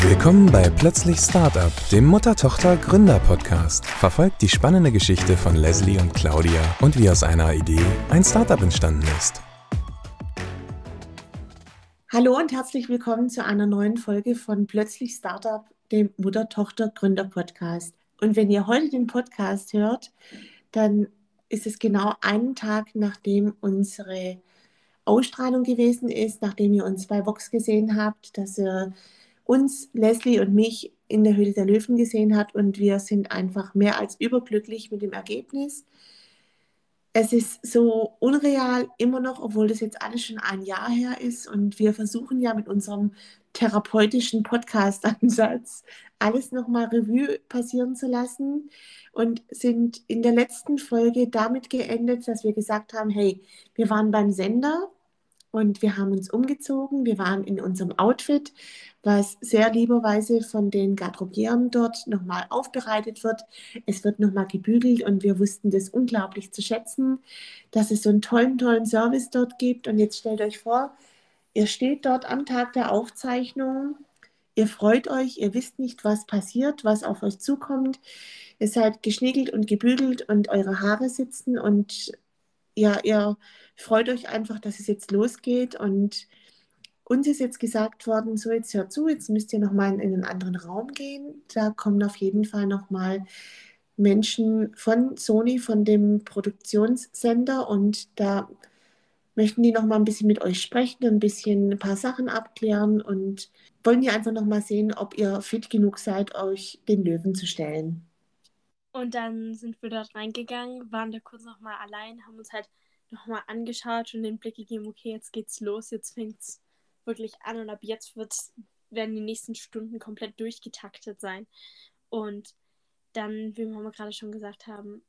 Willkommen bei Plötzlich Startup, dem Mutter-Tochter-Gründer-Podcast. Verfolgt die spannende Geschichte von Leslie und Claudia und wie aus einer Idee ein Startup entstanden ist. Hallo und herzlich willkommen zu einer neuen Folge von Plötzlich Startup, dem Mutter-Tochter-Gründer-Podcast. Und wenn ihr heute den Podcast hört, dann ist es genau einen Tag, nachdem unsere Ausstrahlung gewesen ist, nachdem ihr uns bei Vox gesehen habt, dass ihr uns, Leslie und mich in der Höhle der Löwen gesehen hat und wir sind einfach mehr als überglücklich mit dem Ergebnis. Es ist so unreal immer noch, obwohl das jetzt alles schon ein Jahr her ist und wir versuchen ja mit unserem therapeutischen Podcast-Ansatz alles nochmal Revue passieren zu lassen und sind in der letzten Folge damit geendet, dass wir gesagt haben, hey, wir waren beim Sender, und wir haben uns umgezogen. Wir waren in unserem Outfit, was sehr lieberweise von den Garderobieren dort nochmal aufbereitet wird. Es wird nochmal gebügelt und wir wussten das unglaublich zu schätzen, dass es so einen tollen, tollen Service dort gibt. Und jetzt stellt euch vor, ihr steht dort am Tag der Aufzeichnung. Ihr freut euch, ihr wisst nicht, was passiert, was auf euch zukommt. Ihr seid geschniegelt und gebügelt und eure Haare sitzen und ja, ihr freut euch einfach, dass es jetzt losgeht und uns ist jetzt gesagt worden, so jetzt hört zu, jetzt müsst ihr nochmal in einen anderen Raum gehen. Da kommen auf jeden Fall nochmal Menschen von Sony, von dem Produktionssender und da möchten die nochmal ein bisschen mit euch sprechen, ein bisschen ein paar Sachen abklären und wollen die einfach nochmal sehen, ob ihr fit genug seid, euch den Löwen zu stellen. Und dann sind wir dort reingegangen, waren da kurz nochmal allein, haben uns halt nochmal angeschaut und den Blick gegeben, okay, jetzt geht's los, jetzt fängt's wirklich an und ab jetzt wird's, werden die nächsten Stunden komplett durchgetaktet sein. Und dann, wie Mama gerade schon gesagt haben,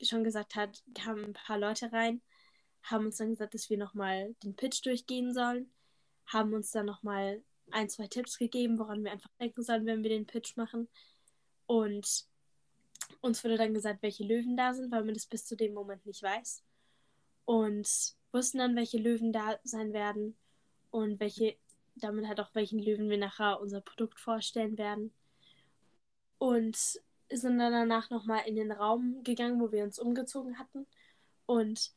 schon gesagt hat, kamen ein paar Leute rein, haben uns dann gesagt, dass wir nochmal den Pitch durchgehen sollen, haben uns dann nochmal ein, zwei Tipps gegeben, woran wir einfach denken sollen, wenn wir den Pitch machen. Und uns wurde dann gesagt, welche Löwen da sind, weil man das bis zu dem Moment nicht weiß und wussten dann, welche Löwen da sein werden und welche, damit halt auch welchen Löwen wir nachher unser Produkt vorstellen werden. Und sind dann danach nochmal in den Raum gegangen, wo wir uns umgezogen hatten und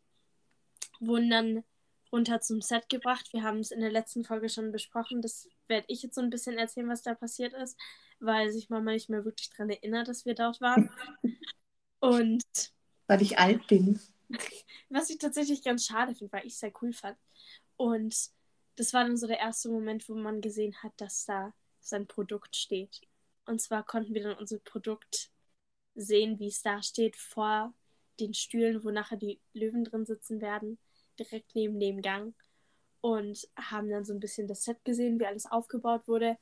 wurden dann runter zum Set gebracht. Wir haben es in der letzten Folge schon besprochen. Das werde ich jetzt so ein bisschen erzählen, was da passiert ist, weil sich Mama nicht mehr wirklich daran erinnert, dass wir dort waren. Und. Weil ich alt bin. Was ich tatsächlich ganz schade finde, weil ich es sehr cool fand. Und das war dann so der erste Moment, wo man gesehen hat, dass da sein Produkt steht. Und zwar konnten wir dann unser Produkt sehen, wie es da steht, vor den Stühlen, wo nachher die Löwen drin sitzen werden, direkt neben dem Gang. Und haben dann so ein bisschen das Set gesehen, wie alles aufgebaut wurde.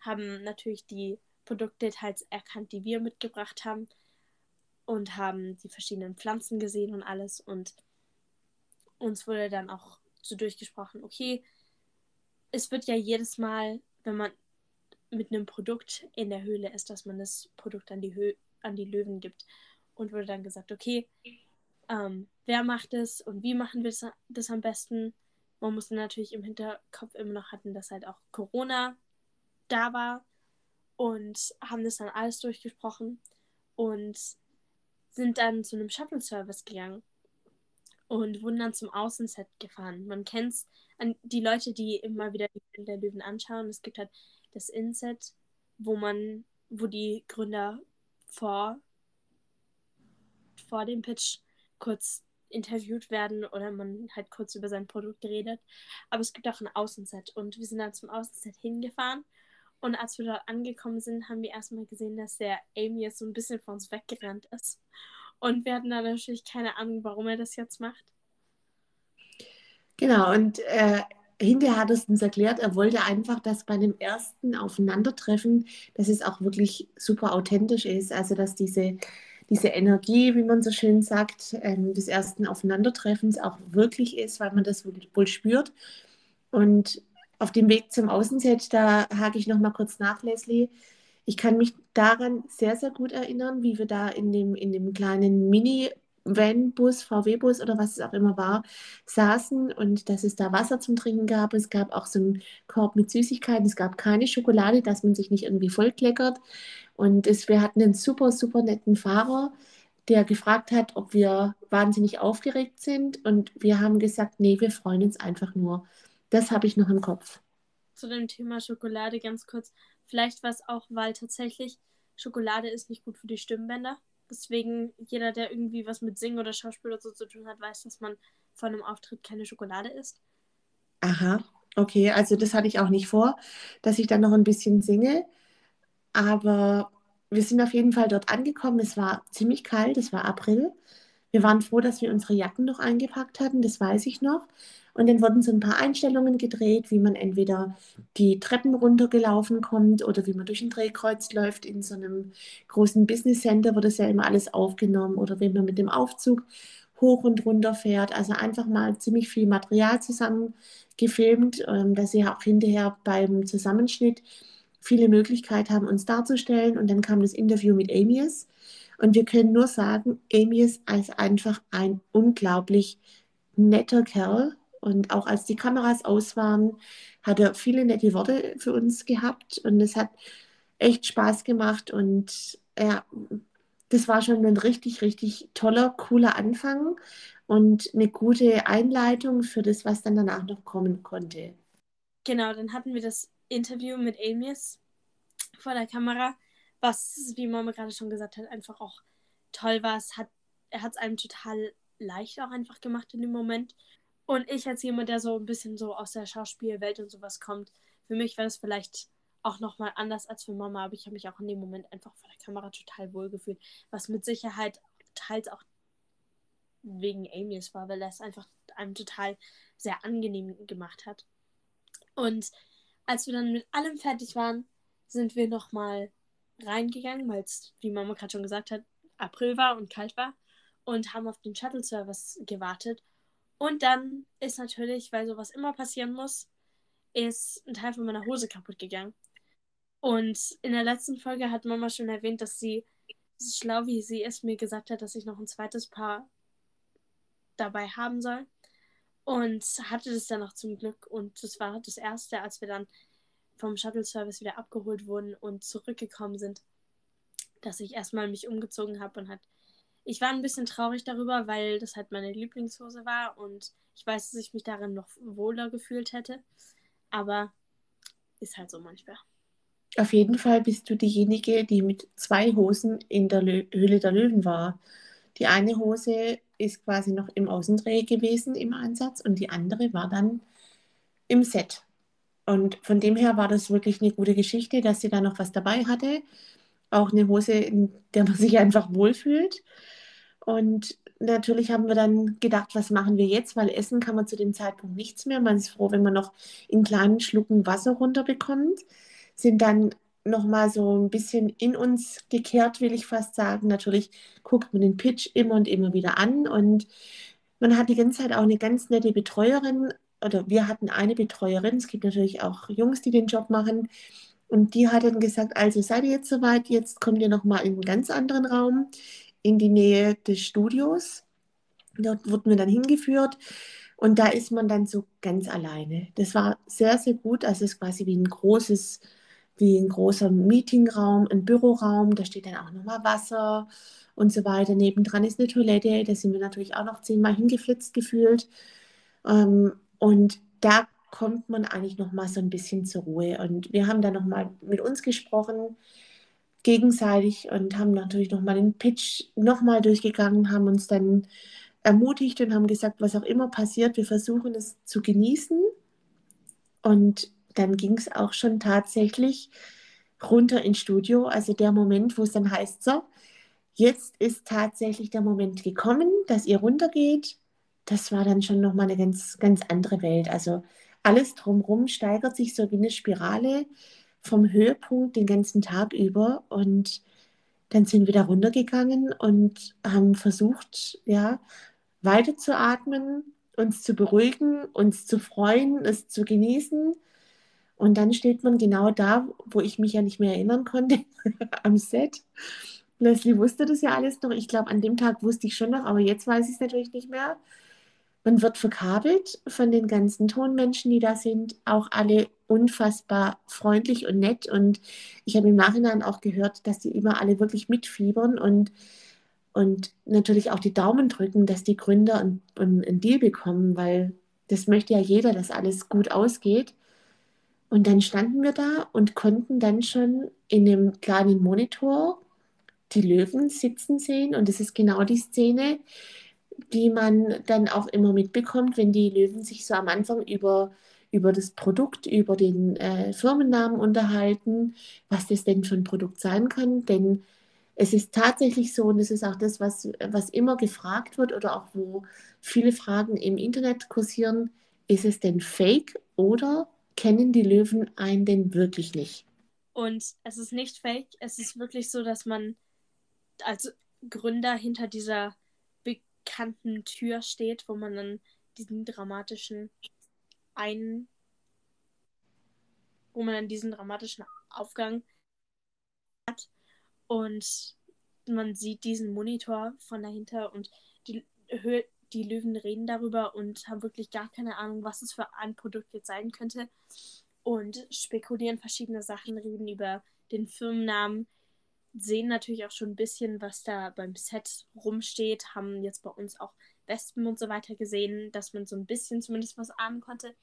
Haben natürlich die Produktdetails erkannt, die wir mitgebracht haben und haben die verschiedenen Pflanzen gesehen und alles. Und uns wurde dann auch so durchgesprochen, okay, es wird ja jedes Mal, wenn man mit einem Produkt in der Höhle ist, dass man das Produkt an die, Hö an die Löwen gibt. Und wurde dann gesagt, okay, ähm, wer macht es und wie machen wir das, das am besten? Man musste natürlich im Hinterkopf immer noch hatten, dass halt auch Corona da war und haben das dann alles durchgesprochen. Und sind dann zu einem Shuttle-Service gegangen und wurden dann zum Außenset gefahren. Man kennt die Leute, die immer wieder die der Löwen anschauen. Es gibt halt das Inset, wo man, wo die Gründer vor, vor dem Pitch kurz interviewt werden oder man halt kurz über sein Produkt redet. Aber es gibt auch ein Außenset und wir sind dann zum Außenset hingefahren und als wir dort angekommen sind, haben wir erstmal gesehen, dass der Amy jetzt so ein bisschen von uns weggerannt ist. Und wir hatten da natürlich keine Ahnung, warum er das jetzt macht. Genau, und äh, hinterher hat es uns erklärt, er wollte einfach, dass bei dem ersten Aufeinandertreffen, dass es auch wirklich super authentisch ist. Also, dass diese, diese Energie, wie man so schön sagt, ähm, des ersten Aufeinandertreffens auch wirklich ist, weil man das wohl, spürt. Und auf dem Weg zum Außenset, da hake ich noch mal kurz nach, Leslie. Ich kann mich daran sehr, sehr gut erinnern, wie wir da in dem, in dem kleinen Mini Van-Bus, VW-Bus oder was es auch immer war, saßen und dass es da Wasser zum Trinken gab. Es gab auch so einen Korb mit Süßigkeiten. Es gab keine Schokolade, dass man sich nicht irgendwie vollkleckert. Und es, wir hatten einen super, super netten Fahrer, der gefragt hat, ob wir wahnsinnig aufgeregt sind. Und wir haben gesagt, nee, wir freuen uns einfach nur. Das habe ich noch im Kopf. Zu dem Thema Schokolade ganz kurz. Vielleicht war es auch, weil tatsächlich Schokolade ist nicht gut für die Stimmbänder. Deswegen, jeder, der irgendwie was mit Singen oder Schauspiel oder so zu tun hat, weiß, dass man vor einem Auftritt keine Schokolade isst. Aha, okay. Also das hatte ich auch nicht vor, dass ich dann noch ein bisschen singe. Aber wir sind auf jeden Fall dort angekommen. Es war ziemlich kalt, es war April. Wir waren froh, dass wir unsere Jacken noch eingepackt hatten, das weiß ich noch. Und dann wurden so ein paar Einstellungen gedreht, wie man entweder die Treppen runtergelaufen kommt oder wie man durch ein Drehkreuz läuft. In so einem großen Business Center wird das ja immer alles aufgenommen oder wie man mit dem Aufzug hoch und runter fährt. Also einfach mal ziemlich viel Material zusammen gefilmt, ähm, dass sie auch hinterher beim Zusammenschnitt viele Möglichkeiten haben, uns darzustellen. Und dann kam das Interview mit Amius. Und wir können nur sagen, Amius ist einfach ein unglaublich netter Kerl, und auch als die Kameras aus waren, hat er viele nette Worte für uns gehabt. Und es hat echt Spaß gemacht. Und ja, das war schon ein richtig, richtig toller, cooler Anfang und eine gute Einleitung für das, was dann danach noch kommen konnte. Genau, dann hatten wir das Interview mit Amius vor der Kamera, was, wie Mama gerade schon gesagt hat, einfach auch toll war. Es hat, er hat es einem total leicht auch einfach gemacht in dem Moment. Und ich als jemand, der so ein bisschen so aus der Schauspielwelt und sowas kommt, für mich war das vielleicht auch nochmal anders als für Mama, aber ich habe mich auch in dem Moment einfach vor der Kamera total wohl gefühlt, was mit Sicherheit teils auch wegen Amy's war, weil er es einfach einem total sehr angenehm gemacht hat. Und als wir dann mit allem fertig waren, sind wir nochmal reingegangen, weil es, wie Mama gerade schon gesagt hat, April war und kalt war und haben auf den Shuttle-Service gewartet und dann ist natürlich, weil sowas immer passieren muss, ist ein Teil von meiner Hose kaputt gegangen. Und in der letzten Folge hat Mama schon erwähnt, dass sie, so schlau wie sie ist, mir gesagt hat, dass ich noch ein zweites Paar dabei haben soll. Und hatte das dann noch zum Glück. Und das war das erste, als wir dann vom Shuttle-Service wieder abgeholt wurden und zurückgekommen sind, dass ich erstmal mich umgezogen habe und hat ich war ein bisschen traurig darüber, weil das halt meine Lieblingshose war und ich weiß, dass ich mich darin noch wohler gefühlt hätte. Aber ist halt so manchmal. Auf jeden Fall bist du diejenige, die mit zwei Hosen in der Lö Höhle der Löwen war. Die eine Hose ist quasi noch im Außendreh gewesen im Einsatz und die andere war dann im Set. Und von dem her war das wirklich eine gute Geschichte, dass sie da noch was dabei hatte. Auch eine Hose, in der man sich einfach wohlfühlt. Und natürlich haben wir dann gedacht, was machen wir jetzt, weil essen kann man zu dem Zeitpunkt nichts mehr. Man ist froh, wenn man noch in kleinen Schlucken Wasser runterbekommt. Sind dann nochmal so ein bisschen in uns gekehrt, will ich fast sagen. Natürlich guckt man den Pitch immer und immer wieder an und man hat die ganze Zeit auch eine ganz nette Betreuerin oder wir hatten eine Betreuerin. Es gibt natürlich auch Jungs, die den Job machen. Und die hat dann gesagt, also seid ihr jetzt soweit, jetzt kommt ihr nochmal in einen ganz anderen Raum in die Nähe des Studios. Dort wurden wir dann hingeführt und da ist man dann so ganz alleine. Das war sehr, sehr gut. Also es ist quasi wie ein großes, wie ein großer Meetingraum, ein Büroraum. Da steht dann auch nochmal Wasser und so weiter. Nebendran ist eine Toilette. Da sind wir natürlich auch noch zehnmal hingeflitzt gefühlt. Ähm, und da kommt man eigentlich nochmal so ein bisschen zur Ruhe. Und wir haben dann nochmal mit uns gesprochen gegenseitig und haben natürlich nochmal den Pitch nochmal durchgegangen, haben uns dann ermutigt und haben gesagt, was auch immer passiert, wir versuchen es zu genießen. Und dann ging es auch schon tatsächlich runter ins Studio. Also der Moment, wo es dann heißt, so, jetzt ist tatsächlich der Moment gekommen, dass ihr runtergeht. Das war dann schon nochmal eine ganz, ganz andere Welt. Also alles drumherum steigert sich so wie eine Spirale vom Höhepunkt den ganzen Tag über und dann sind wir da runtergegangen und haben versucht, ja, weiter zu atmen, uns zu beruhigen, uns zu freuen, es zu genießen. Und dann steht man genau da, wo ich mich ja nicht mehr erinnern konnte, am Set Leslie wusste das ja alles noch. Ich glaube, an dem Tag wusste ich schon noch, aber jetzt weiß ich es natürlich nicht mehr. Man wird verkabelt von den ganzen Tonmenschen, die da sind, auch alle unfassbar freundlich und nett. Und ich habe im Nachhinein auch gehört, dass die immer alle wirklich mitfiebern und, und natürlich auch die Daumen drücken, dass die Gründer einen, einen Deal bekommen, weil das möchte ja jeder, dass alles gut ausgeht. Und dann standen wir da und konnten dann schon in dem kleinen Monitor die Löwen sitzen sehen. Und das ist genau die Szene, die man dann auch immer mitbekommt, wenn die Löwen sich so am Anfang über, über das Produkt, über den äh, Firmennamen unterhalten, was das denn für ein Produkt sein kann. Denn es ist tatsächlich so, und das ist auch das, was, was immer gefragt wird oder auch wo viele Fragen im Internet kursieren, ist es denn fake oder kennen die Löwen einen denn wirklich nicht? Und es ist nicht fake, es ist wirklich so, dass man als Gründer hinter dieser bekannten Tür steht, wo man dann diesen dramatischen ein wo man dann diesen dramatischen Aufgang hat und man sieht diesen Monitor von dahinter und die, die Löwen reden darüber und haben wirklich gar keine Ahnung, was es für ein Produkt jetzt sein könnte und spekulieren verschiedene Sachen, reden über den Firmennamen, sehen natürlich auch schon ein bisschen, was da beim Set rumsteht, haben jetzt bei uns auch Wespen und so weiter gesehen, dass man so ein bisschen zumindest was ahnen konnte,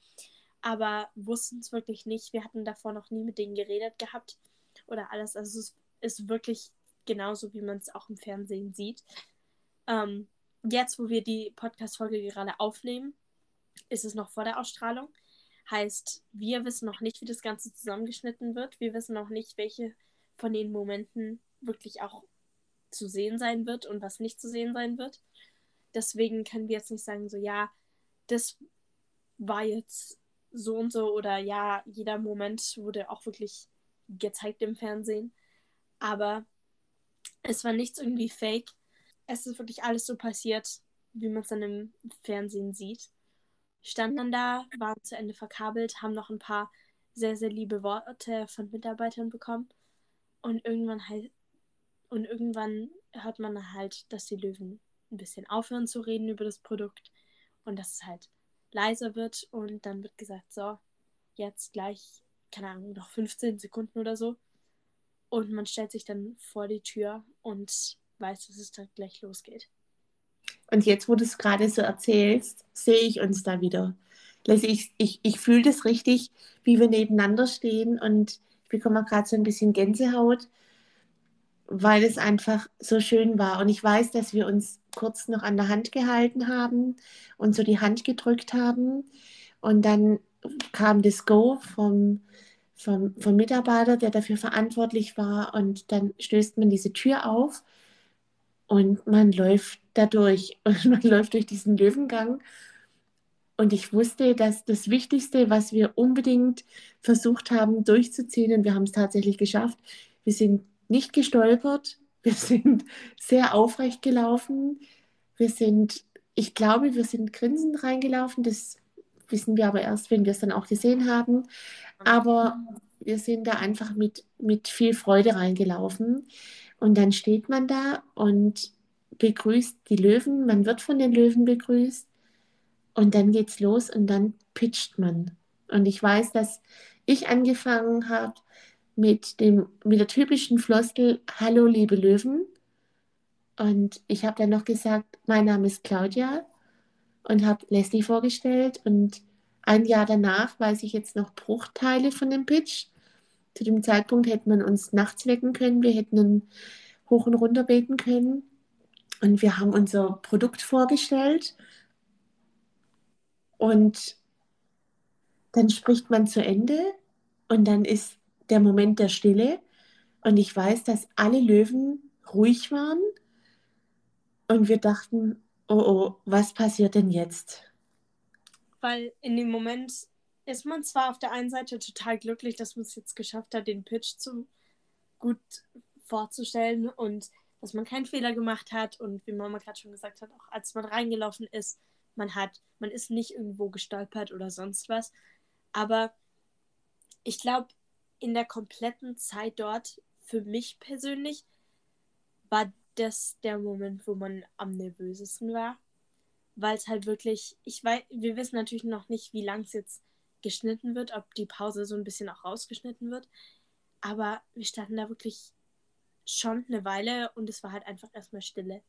aber wussten es wirklich nicht. Wir hatten davor noch nie mit denen geredet gehabt oder alles. Also es ist wirklich genauso, wie man es auch im Fernsehen sieht. Ähm, jetzt, wo wir die Podcast-Folge gerade aufnehmen, ist es noch vor der Ausstrahlung. Heißt, wir wissen noch nicht, wie das Ganze zusammengeschnitten wird. Wir wissen noch nicht, welche von den Momenten wirklich auch zu sehen sein wird und was nicht zu sehen sein wird. Deswegen können wir jetzt nicht sagen, so ja, das war jetzt so und so oder ja, jeder Moment wurde auch wirklich gezeigt im Fernsehen. Aber es war nichts irgendwie fake. Es ist wirklich alles so passiert, wie man es dann im Fernsehen sieht. Standen dann da, waren zu Ende verkabelt, haben noch ein paar sehr, sehr liebe Worte von Mitarbeitern bekommen. Und irgendwann halt, und irgendwann hört man halt, dass die Löwen ein bisschen aufhören zu reden über das Produkt und dass es halt leiser wird und dann wird gesagt, so, jetzt gleich, keine Ahnung, noch 15 Sekunden oder so. Und man stellt sich dann vor die Tür und weiß, dass es dann gleich losgeht. Und jetzt, wo du es gerade so erzählst, sehe ich uns da wieder. Ich, ich, ich fühle das richtig, wie wir nebeneinander stehen und bekomme gerade so ein bisschen Gänsehaut, weil es einfach so schön war. Und ich weiß, dass wir uns kurz noch an der Hand gehalten haben und so die Hand gedrückt haben. Und dann kam das Go vom, vom, vom Mitarbeiter, der dafür verantwortlich war. Und dann stößt man diese Tür auf und man läuft da durch. Und man läuft durch diesen Löwengang und ich wusste, dass das Wichtigste, was wir unbedingt versucht haben durchzuziehen, und wir haben es tatsächlich geschafft, wir sind nicht gestolpert, wir sind sehr aufrecht gelaufen, wir sind, ich glaube, wir sind grinsend reingelaufen, das wissen wir aber erst, wenn wir es dann auch gesehen haben, aber wir sind da einfach mit, mit viel Freude reingelaufen. Und dann steht man da und begrüßt die Löwen, man wird von den Löwen begrüßt und dann geht's los und dann pitcht man. Und ich weiß, dass ich angefangen habe mit, dem, mit der typischen Floskel Hallo, liebe Löwen. Und ich habe dann noch gesagt, mein Name ist Claudia und habe Leslie vorgestellt. Und ein Jahr danach weiß ich jetzt noch Bruchteile von dem Pitch. Zu dem Zeitpunkt hätte man uns nachts wecken können, wir hätten ihn hoch und runter beten können. Und wir haben unser Produkt vorgestellt und dann spricht man zu Ende und dann ist der Moment der Stille. Und ich weiß, dass alle Löwen ruhig waren und wir dachten, oh oh, was passiert denn jetzt? Weil in dem Moment ist man zwar auf der einen Seite total glücklich, dass man es jetzt geschafft hat, den Pitch zu gut vorzustellen und dass man keinen Fehler gemacht hat und wie Mama gerade schon gesagt hat, auch als man reingelaufen ist, man hat, man ist nicht irgendwo gestolpert oder sonst was. Aber ich glaube, in der kompletten Zeit dort, für mich persönlich, war das der Moment, wo man am nervösesten war. Weil es halt wirklich, ich weiß, wir wissen natürlich noch nicht, wie lang es jetzt geschnitten wird, ob die Pause so ein bisschen auch rausgeschnitten wird. Aber wir standen da wirklich schon eine Weile und es war halt einfach erstmal Stille.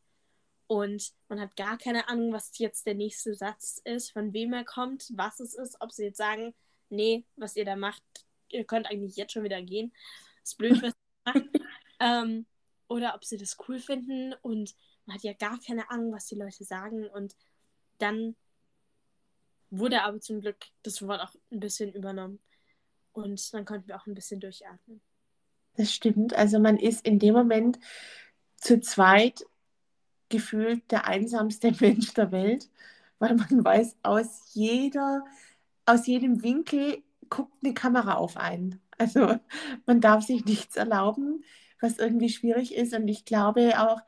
Und man hat gar keine Ahnung, was jetzt der nächste Satz ist, von wem er kommt, was es ist, ob sie jetzt sagen, nee, was ihr da macht, ihr könnt eigentlich jetzt schon wieder gehen. ist blöd, was ihr macht. ähm, oder ob sie das cool finden und man hat ja gar keine Ahnung, was die Leute sagen und dann wurde aber zum Glück das Wort auch ein bisschen übernommen und dann konnten wir auch ein bisschen durchatmen. Das stimmt. Also man ist in dem Moment zu zweit gefühlt der einsamste Mensch der Welt, weil man weiß, aus jeder, aus jedem Winkel guckt eine Kamera auf einen. Also man darf sich nichts erlauben, was irgendwie schwierig ist. Und ich glaube auch,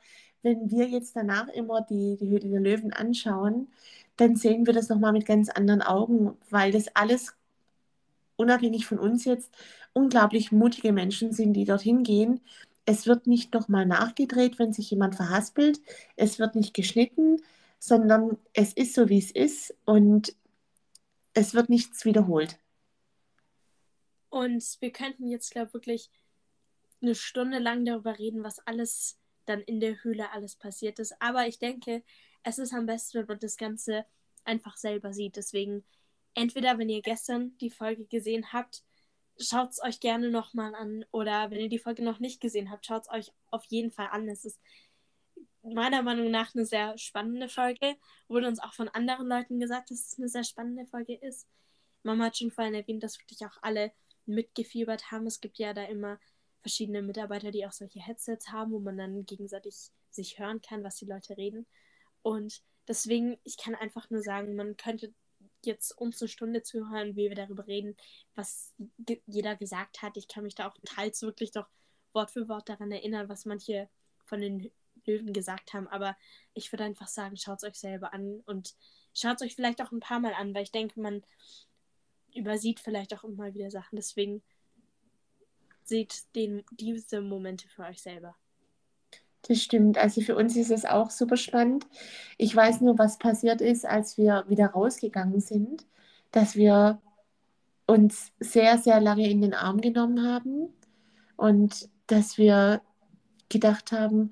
wenn wir jetzt danach immer die, die Höhle der Löwen anschauen, dann sehen wir das nochmal mit ganz anderen Augen, weil das alles unabhängig von uns jetzt unglaublich mutige Menschen sind, die dorthin gehen. Es wird nicht nochmal nachgedreht, wenn sich jemand verhaspelt. Es wird nicht geschnitten, sondern es ist so, wie es ist und es wird nichts wiederholt. Und wir könnten jetzt, glaube ich, wirklich eine Stunde lang darüber reden, was alles dann in der Höhle alles passiert ist. Aber ich denke, es ist am besten, wenn man das Ganze einfach selber sieht. Deswegen, entweder wenn ihr gestern die Folge gesehen habt, schaut es euch gerne nochmal an. Oder wenn ihr die Folge noch nicht gesehen habt, schaut es euch auf jeden Fall an. Es ist meiner Meinung nach eine sehr spannende Folge. Wurde uns auch von anderen Leuten gesagt, dass es eine sehr spannende Folge ist. Mama hat schon vorhin erwähnt, dass wirklich auch alle mitgefiebert haben. Es gibt ja da immer verschiedene Mitarbeiter, die auch solche Headsets haben, wo man dann gegenseitig sich hören kann, was die Leute reden. Und deswegen, ich kann einfach nur sagen, man könnte jetzt uns eine Stunde zuhören, wie wir darüber reden, was jeder gesagt hat. Ich kann mich da auch teils wirklich doch Wort für Wort daran erinnern, was manche von den Löwen gesagt haben. Aber ich würde einfach sagen, schaut es euch selber an und schaut es euch vielleicht auch ein paar Mal an, weil ich denke, man übersieht vielleicht auch immer wieder Sachen. Deswegen seht den, diese Momente für euch selber. Das stimmt. Also für uns ist es auch super spannend. Ich weiß nur, was passiert ist, als wir wieder rausgegangen sind, dass wir uns sehr, sehr lange in den Arm genommen haben und dass wir gedacht haben,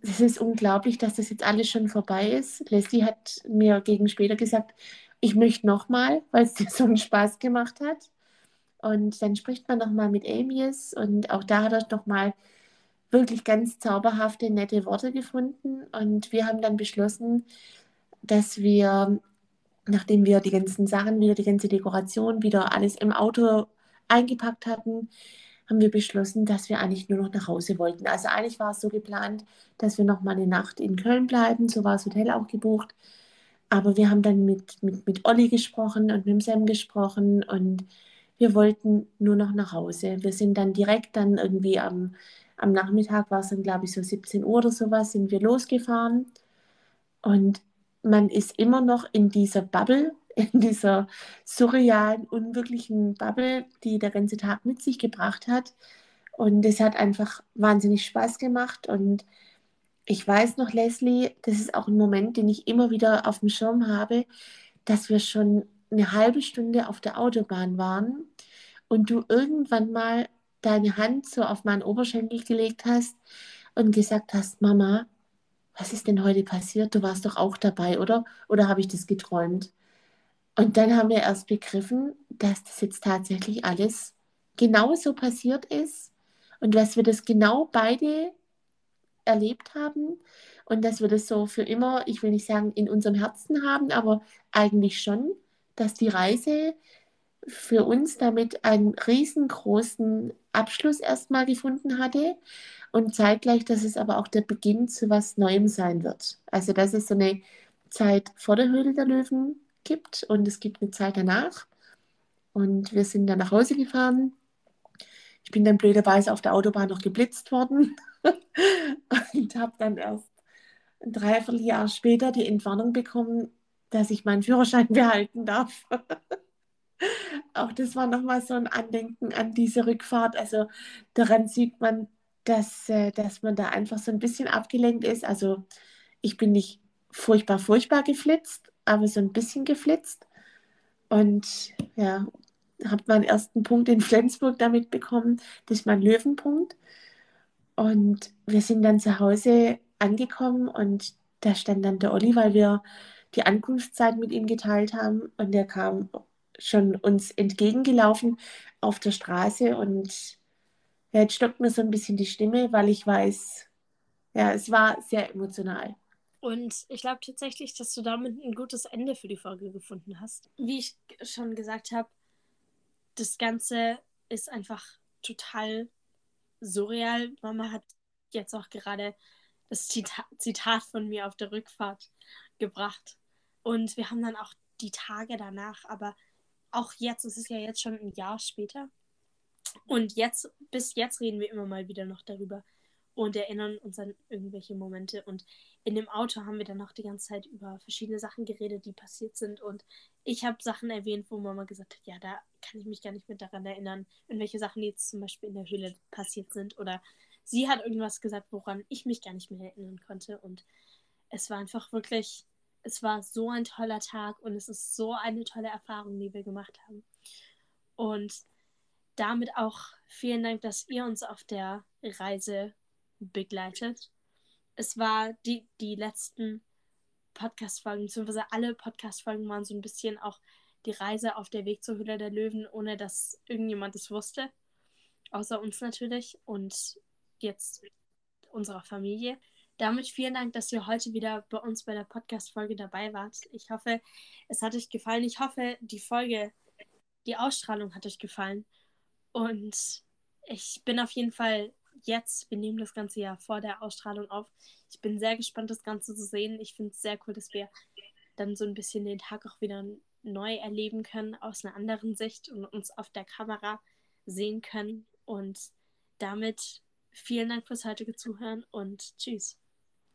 es ist unglaublich, dass das jetzt alles schon vorbei ist. Leslie hat mir gegen später gesagt, ich möchte nochmal, weil es dir so einen Spaß gemacht hat. Und dann spricht man nochmal mit Amius und auch da hat er nochmal wirklich ganz zauberhafte, nette Worte gefunden. Und wir haben dann beschlossen, dass wir, nachdem wir die ganzen Sachen, wieder die ganze Dekoration, wieder alles im Auto eingepackt hatten, haben wir beschlossen, dass wir eigentlich nur noch nach Hause wollten. Also eigentlich war es so geplant, dass wir noch mal eine Nacht in Köln bleiben. So war das Hotel auch gebucht. Aber wir haben dann mit, mit, mit Olli gesprochen und mit Sam gesprochen und wir wollten nur noch nach Hause. Wir sind dann direkt dann irgendwie am, am Nachmittag, war es dann glaube ich so 17 Uhr oder sowas, sind wir losgefahren. Und man ist immer noch in dieser Bubble, in dieser surrealen, unwirklichen Bubble, die der ganze Tag mit sich gebracht hat. Und es hat einfach wahnsinnig Spaß gemacht. Und ich weiß noch, Leslie, das ist auch ein Moment, den ich immer wieder auf dem Schirm habe, dass wir schon eine halbe Stunde auf der Autobahn waren und du irgendwann mal deine Hand so auf meinen Oberschenkel gelegt hast und gesagt hast, Mama, was ist denn heute passiert? Du warst doch auch dabei, oder? Oder habe ich das geträumt? Und dann haben wir erst begriffen, dass das jetzt tatsächlich alles genauso passiert ist und dass wir das genau beide erlebt haben und dass wir das so für immer, ich will nicht sagen in unserem Herzen haben, aber eigentlich schon dass die Reise für uns damit einen riesengroßen Abschluss erstmal gefunden hatte und zeitgleich, dass es aber auch der Beginn zu was Neuem sein wird. Also dass es so eine Zeit vor der Höhle der Löwen gibt und es gibt eine Zeit danach. Und wir sind dann nach Hause gefahren. Ich bin dann blöderweise auf der Autobahn noch geblitzt worden und habe dann erst ein Dreivierteljahr später die Entwarnung bekommen, dass ich meinen Führerschein behalten darf. Auch das war nochmal so ein Andenken an diese Rückfahrt. Also daran sieht man, dass, äh, dass man da einfach so ein bisschen abgelenkt ist. Also ich bin nicht furchtbar, furchtbar geflitzt, aber so ein bisschen geflitzt. Und ja, habe meinen ersten Punkt in Flensburg damit bekommen. Das ist mein Löwenpunkt. Und wir sind dann zu Hause angekommen und da stand dann der Olli, weil wir die Ankunftszeit mit ihm geteilt haben. Und der kam schon uns entgegengelaufen auf der Straße und ja, jetzt stockt mir so ein bisschen die Stimme, weil ich weiß, ja, es war sehr emotional. Und ich glaube tatsächlich, dass du damit ein gutes Ende für die Folge gefunden hast. Wie ich schon gesagt habe, das Ganze ist einfach total surreal. Mama hat jetzt auch gerade das Zitat von mir auf der Rückfahrt gebracht. Und wir haben dann auch die Tage danach, aber auch jetzt, es ist ja jetzt schon ein Jahr später. Und jetzt, bis jetzt reden wir immer mal wieder noch darüber und erinnern uns an irgendwelche Momente. Und in dem Auto haben wir dann auch die ganze Zeit über verschiedene Sachen geredet, die passiert sind. Und ich habe Sachen erwähnt, wo Mama gesagt hat, ja, da kann ich mich gar nicht mehr daran erinnern, irgendwelche Sachen, die jetzt zum Beispiel in der Höhle passiert sind. Oder sie hat irgendwas gesagt, woran ich mich gar nicht mehr erinnern konnte. Und es war einfach wirklich, es war so ein toller Tag und es ist so eine tolle Erfahrung, die wir gemacht haben. Und damit auch vielen Dank, dass ihr uns auf der Reise begleitet. Es war die, die letzten Podcast-Folgen, beziehungsweise alle Podcast-Folgen waren so ein bisschen auch die Reise auf der Weg zur Hülle der Löwen, ohne dass irgendjemand es wusste. Außer uns natürlich und jetzt unserer Familie. Damit vielen Dank, dass ihr heute wieder bei uns bei der Podcast-Folge dabei wart. Ich hoffe, es hat euch gefallen. Ich hoffe, die Folge, die Ausstrahlung hat euch gefallen. Und ich bin auf jeden Fall jetzt, wir nehmen das Ganze ja vor der Ausstrahlung auf. Ich bin sehr gespannt, das Ganze zu sehen. Ich finde es sehr cool, dass wir dann so ein bisschen den Tag auch wieder neu erleben können, aus einer anderen Sicht und uns auf der Kamera sehen können. Und damit vielen Dank fürs heutige Zuhören und tschüss.